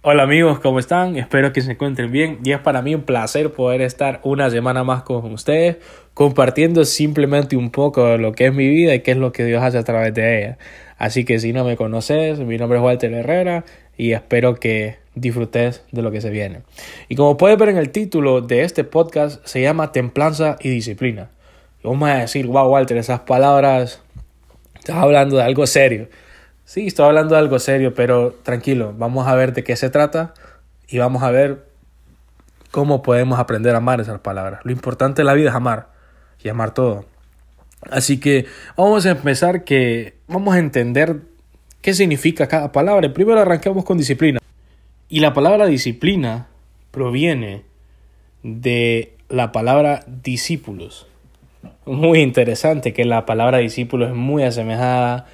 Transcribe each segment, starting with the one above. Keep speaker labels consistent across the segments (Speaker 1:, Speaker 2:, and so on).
Speaker 1: Hola amigos, ¿cómo están? Espero que se encuentren bien y es para mí un placer poder estar una semana más con ustedes compartiendo simplemente un poco de lo que es mi vida y qué es lo que Dios hace a través de ella. Así que si no me conoces, mi nombre es Walter Herrera y espero que disfrutes de lo que se viene. Y como puedes ver en el título de este podcast, se llama Templanza y Disciplina. Vamos a decir, wow Walter, esas palabras, estás hablando de algo serio. Sí, estoy hablando de algo serio, pero tranquilo, vamos a ver de qué se trata y vamos a ver cómo podemos aprender a amar esas palabras. Lo importante de la vida es amar y amar todo. Así que vamos a empezar que vamos a entender qué significa cada palabra. Primero arranquemos con disciplina. Y la palabra disciplina proviene de la palabra discípulos. Muy interesante que la palabra discípulo es muy asemejada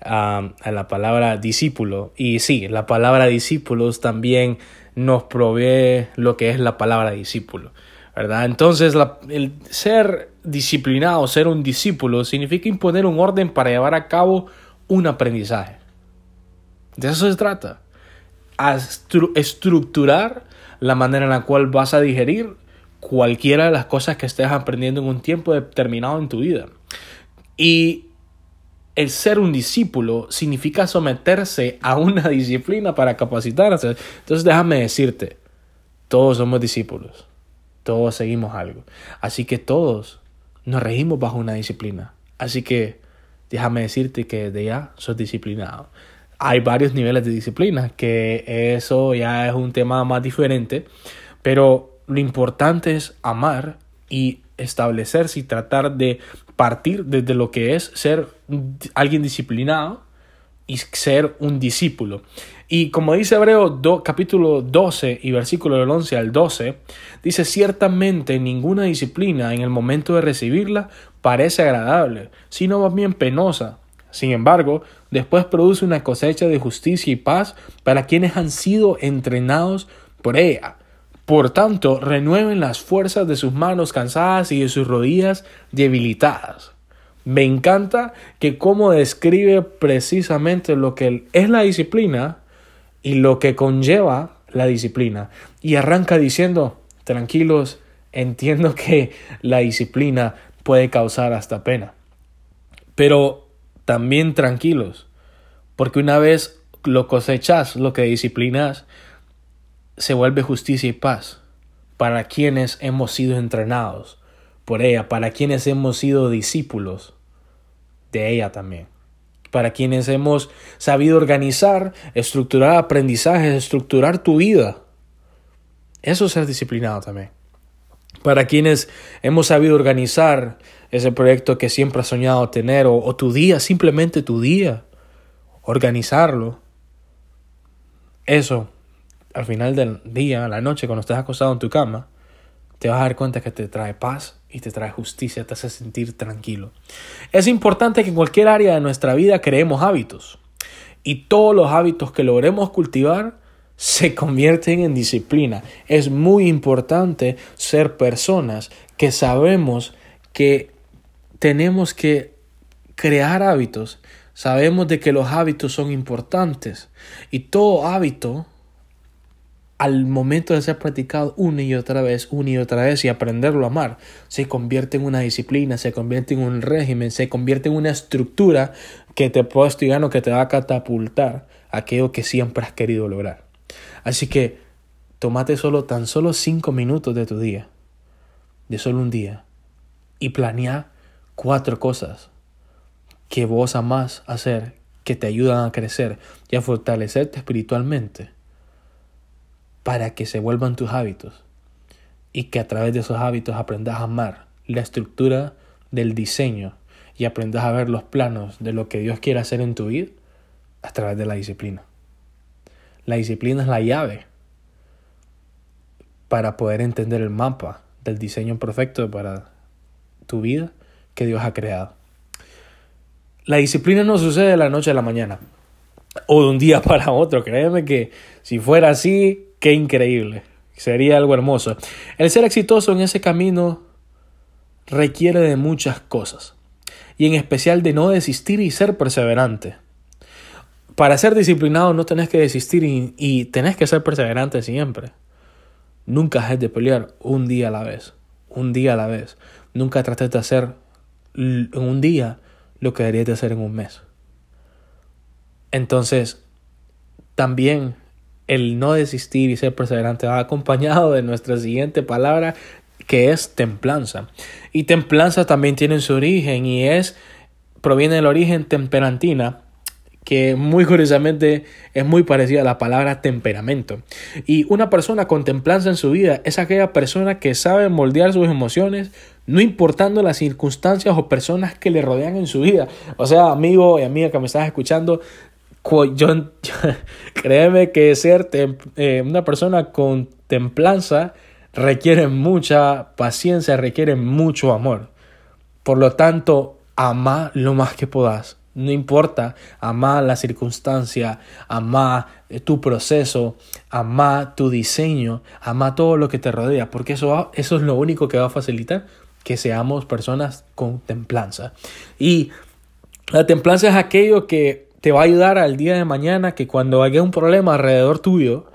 Speaker 1: a, la palabra discípulo. Y sí, la palabra discípulos también nos provee lo que es la palabra discípulo. ¿verdad? Entonces, el ser disciplinado, ser un discípulo, significa imponer un orden para llevar a cabo un aprendizaje. De eso se trata. estructurar la manera en la cual vas a digerir cualquiera de las cosas que estés aprendiendo en un tiempo determinado en tu vida. Y el ser un discípulo significa someterse a una disciplina para capacitarse. Entonces déjame decirte, todos somos discípulos, todos seguimos algo. Así que todos nos regimos bajo una disciplina. Así que déjame decirte que de ya sos disciplinado. Hay varios niveles de disciplina, que eso ya es un tema más diferente, pero lo importante es amar y establecerse y tratar de partir desde lo que es ser alguien disciplinado y ser un discípulo. Y como dice Hebreo capítulo 12 y versículo del 11 al 12, dice, ciertamente ninguna disciplina en el momento de recibirla parece agradable, sino más bien penosa. Sin embargo, después produce una cosecha de justicia y paz para quienes han sido entrenados por ella. Por tanto, renueven las fuerzas de sus manos cansadas y de sus rodillas debilitadas. Me encanta que cómo describe precisamente lo que es la disciplina y lo que conlleva la disciplina. Y arranca diciendo, tranquilos, entiendo que la disciplina puede causar hasta pena. Pero también tranquilos, porque una vez lo cosechas, lo que disciplinas, se vuelve justicia y paz para quienes hemos sido entrenados por ella, para quienes hemos sido discípulos de ella también, para quienes hemos sabido organizar, estructurar aprendizajes, estructurar tu vida. Eso es ser disciplinado también. Para quienes hemos sabido organizar ese proyecto que siempre has soñado tener, o, o tu día, simplemente tu día, organizarlo. Eso al final del día, a la noche, cuando estés acostado en tu cama, te vas a dar cuenta que te trae paz y te trae justicia, te hace sentir tranquilo. Es importante que en cualquier área de nuestra vida creemos hábitos y todos los hábitos que logremos cultivar se convierten en disciplina. Es muy importante ser personas que sabemos que tenemos que crear hábitos. Sabemos de que los hábitos son importantes y todo hábito al momento de ser practicado una y otra vez, una y otra vez y aprenderlo a amar, se convierte en una disciplina, se convierte en un régimen, se convierte en una estructura que te puede estudiar o que te va a catapultar aquello que siempre has querido lograr. Así que tomate solo tan solo cinco minutos de tu día, de solo un día, y planea cuatro cosas que vos amás hacer, que te ayudan a crecer y a fortalecerte espiritualmente para que se vuelvan tus hábitos y que a través de esos hábitos aprendas a amar la estructura del diseño y aprendas a ver los planos de lo que Dios quiere hacer en tu vida a través de la disciplina. La disciplina es la llave para poder entender el mapa del diseño perfecto para tu vida que Dios ha creado. La disciplina no sucede de la noche a la mañana o de un día para otro. Créeme que si fuera así, Qué increíble. Sería algo hermoso. El ser exitoso en ese camino requiere de muchas cosas. Y en especial de no desistir y ser perseverante. para ser disciplinado no tenés que desistir y, tenés que ser perseverante siempre. Nunca dejes de pelear un día a la vez, un día a la vez. Nunca trates de hacer en un día lo que deberías de hacer en un mes. Entonces, también el no desistir y ser perseverante va acompañado de nuestra siguiente palabra que es templanza. Y templanza también tiene su origen y es proviene del origen temperantina, que muy curiosamente es muy parecida a la palabra temperamento. Y una persona con templanza en su vida es aquella persona que sabe moldear sus emociones, no importando las circunstancias o personas que le rodean en su vida. O sea, amigo y amiga que me estás escuchando, yo, créeme que ser eh, una persona con templanza requiere mucha paciencia, requiere mucho amor. Por lo tanto, ama lo más que puedas. No importa, ama la circunstancia, ama eh, tu proceso, ama tu diseño, ama todo lo que te rodea, porque eso, eso es lo único que va a facilitar que seamos personas con templanza. Y la templanza es aquello que te va a ayudar al día de mañana que cuando haya un problema alrededor tuyo,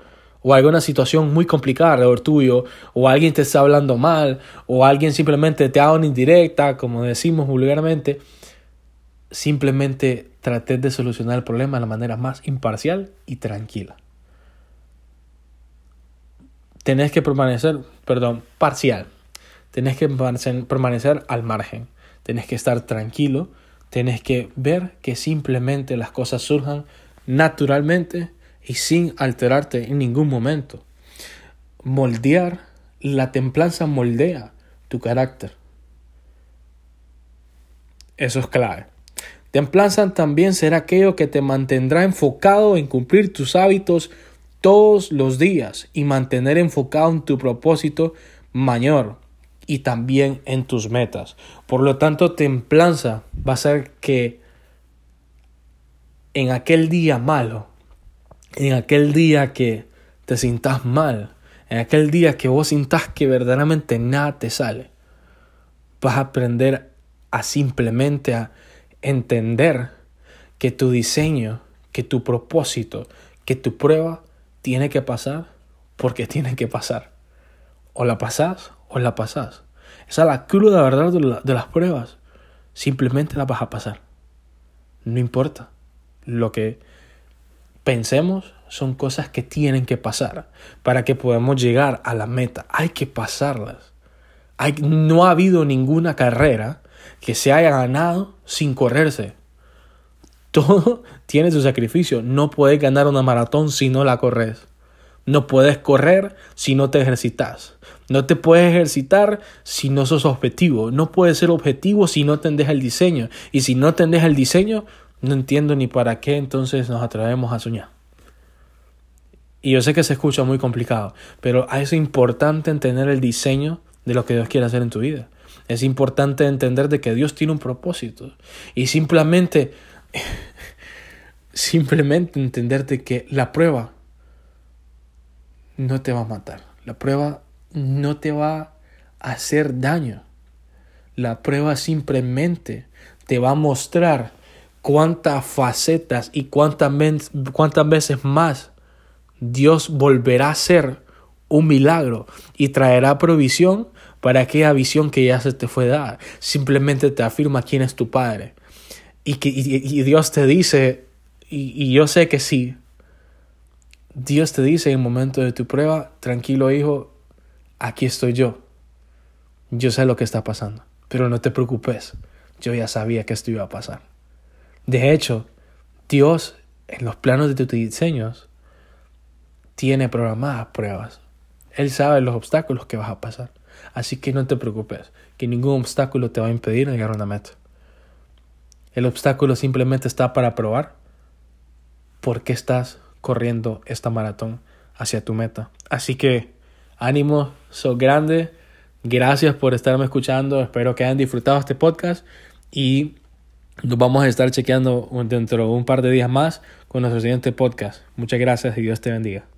Speaker 1: o alguna situación muy complicada alrededor tuyo, o alguien te está hablando mal, o alguien simplemente te haga una indirecta, como decimos vulgarmente, simplemente trates de solucionar el problema de la manera más imparcial y tranquila. Tenés que permanecer, perdón, parcial. Tenés que permanecer al margen. Tenés que estar tranquilo Tienes que ver que simplemente las cosas surjan naturalmente y sin alterarte en ningún momento. Moldear, la templanza moldea tu carácter. Eso es clave. Templanza también será aquello que te mantendrá enfocado en cumplir tus hábitos todos los días y mantener enfocado en tu propósito mayor y también en tus metas. Por lo tanto, templanza va a ser que en aquel día malo, en aquel día que te sintas mal, en aquel día que vos sintas que verdaderamente nada te sale, vas a aprender a simplemente a entender que tu diseño, que tu propósito, que tu prueba tiene que pasar porque tiene que pasar. O la pasas o la pasás. Esa es la cruda verdad de, las pruebas. Simplemente la vas a pasar. No importa. Lo que pensemos son cosas que tienen que pasar para que podamos llegar a la meta. Hay que pasarlas. Hay, no ha habido ninguna carrera que se haya ganado sin correrse. Todo tiene su sacrificio. No puedes ganar una maratón si no la corres. No puedes correr si no te ejercitas. No te puedes ejercitar si no sos objetivo. No puedes ser objetivo si no tendes el diseño. Y si no tendes el diseño, no entiendo ni para qué entonces nos atrevemos a soñar. Y yo sé que se escucha muy complicado, pero es importante entender el diseño de lo que Dios quiere hacer en tu vida. Es importante entender de que Dios tiene un propósito. Y simplemente, simplemente entenderte que la prueba no te va a matar. La prueba no te va a hacer daño. La prueba simplemente te va a mostrar cuántas facetas y cuántas, cuántas veces más Dios volverá a ser un milagro y traerá provisión para aquella visión que ya se te fue dada. Simplemente te afirma quién es tu Padre. Y, que, y, Dios te dice, y, y yo sé que sí, Dios te dice en el momento de tu prueba, tranquilo hijo, aquí estoy yo. Yo sé lo que está pasando, pero no te preocupes, yo ya sabía que esto iba a pasar. De hecho, Dios en los planos de tus diseños tiene programadas pruebas. Él sabe los obstáculos que vas a pasar. Así que no te preocupes, que ningún obstáculo te va a impedir llegar a una meta. El obstáculo simplemente está para probar por qué estás corriendo esta maratón hacia tu meta. Así que ánimo, sos grande. Gracias por estarme escuchando. Espero que hayan disfrutado este podcast y nos vamos a estar chequeando dentro de un par de días más con nuestro siguiente podcast. Muchas gracias y Dios te bendiga.